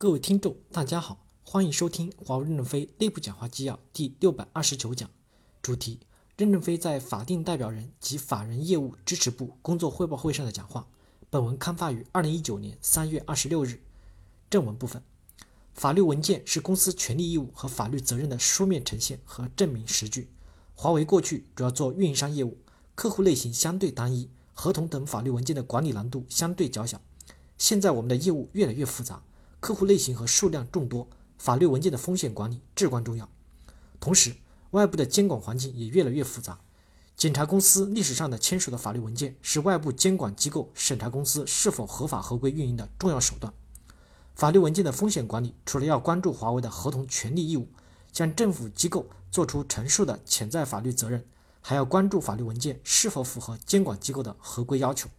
各位听众，大家好，欢迎收听华为任正非内部讲话纪要第六百二十九讲，主题：任正非在法定代表人及法人业务支持部工作汇报会上的讲话。本文刊发于二零一九年三月二十六日。正文部分：法律文件是公司权利义务和法律责任的书面呈现和证明实据。华为过去主要做运营商业务，客户类型相对单一，合同等法律文件的管理难度相对较小。现在我们的业务越来越复杂。客户类型和数量众多，法律文件的风险管理至关重要。同时，外部的监管环境也越来越复杂。检查公司历史上的签署的法律文件，是外部监管机构审查公司是否合法合规运营的重要手段。法律文件的风险管理，除了要关注华为的合同权利义务，向政府机构做出陈述的潜在法律责任，还要关注法律文件是否符合监管机构的合规要求。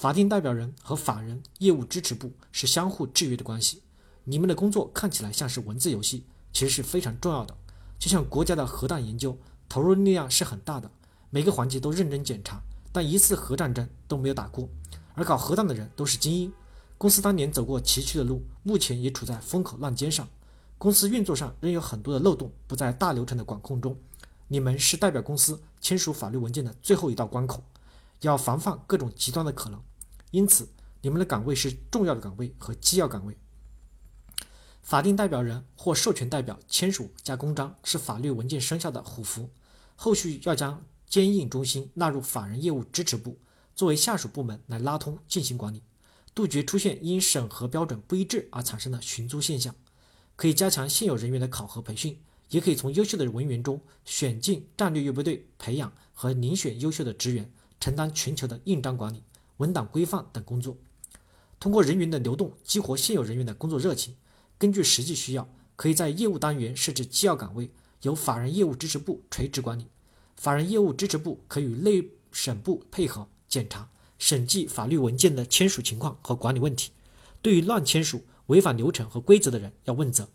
法定代表人和法人业务支持部是相互制约的关系。你们的工作看起来像是文字游戏，其实是非常重要的。就像国家的核弹研究，投入力量是很大的，每个环节都认真检查，但一次核战争都没有打过。而搞核弹的人都是精英。公司当年走过崎岖的路，目前也处在风口浪尖上。公司运作上仍有很多的漏洞，不在大流程的管控中。你们是代表公司签署法律文件的最后一道关口，要防范各种极端的可能。因此，你们的岗位是重要的岗位和机要岗位。法定代表人或授权代表签署加公章是法律文件生效的虎符。后续要将监印中心纳入法人业务支持部，作为下属部门来拉通进行管理，杜绝出现因审核标准不一致而产生的寻租现象。可以加强现有人员的考核培训，也可以从优秀的文员中选进战略预备队培养和遴选优秀的职员，承担全球的印章管理。文档规范等工作，通过人员的流动激活现有人员的工作热情。根据实际需要，可以在业务单元设置机要岗位，由法人业务支持部垂直管理。法人业务支持部可与内审部配合检查、审计法律文件的签署情况和管理问题。对于乱签署、违反流程和规则的人，要问责。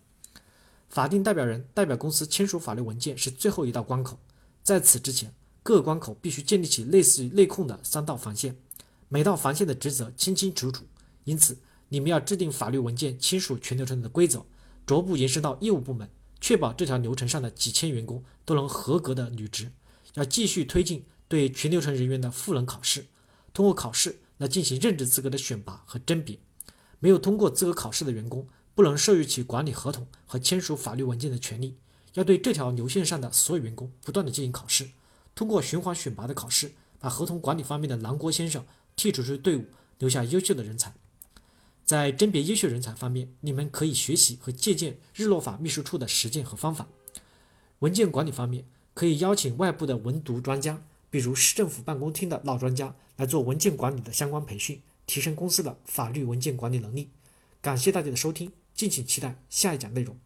法定代表人代表公司签署法律文件是最后一道关口，在此之前，各关口必须建立起类似于内控的三道防线。每道防线的职责清清楚楚，因此你们要制定法律文件签署全流程的规则，逐步延伸到业务部门，确保这条流程上的几千员工都能合格的履职。要继续推进对全流程人员的赋能考试，通过考试来进行任职资格的选拔和甄别。没有通过资格考试的员工，不能授予其管理合同和签署法律文件的权利。要对这条流线上的所有员工不断的进行考试，通过循环选拔的考试，把合同管理方面的南郭先生。剔除出队伍，留下优秀的人才。在甄别优秀人才方面，你们可以学习和借鉴日落法秘书处的实践和方法。文件管理方面，可以邀请外部的文读专家，比如市政府办公厅的老专家来做文件管理的相关培训，提升公司的法律文件管理能力。感谢大家的收听，敬请期待下一讲内容。